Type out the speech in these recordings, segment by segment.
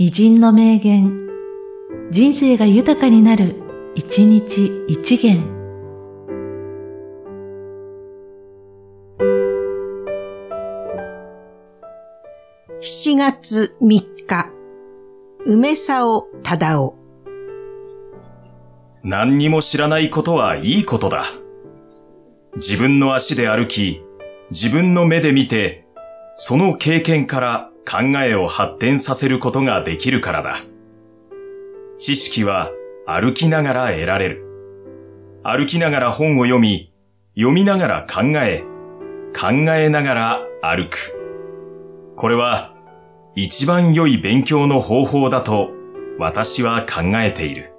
偉人の名言、人生が豊かになる、一日一元。7月3日、梅沢忠夫。何にも知らないことはいいことだ。自分の足で歩き、自分の目で見て、その経験から考えを発展させることができるからだ。知識は歩きながら得られる。歩きながら本を読み、読みながら考え、考えながら歩く。これは一番良い勉強の方法だと私は考えている。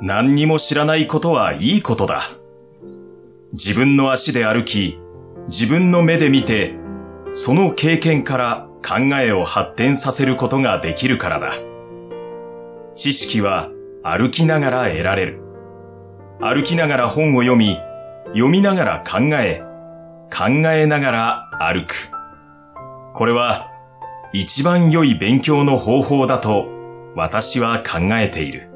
何にも知らないことはいいことだ。自分の足で歩き、自分の目で見て、その経験から考えを発展させることができるからだ。知識は歩きながら得られる。歩きながら本を読み、読みながら考え、考えながら歩く。これは一番良い勉強の方法だと私は考えている。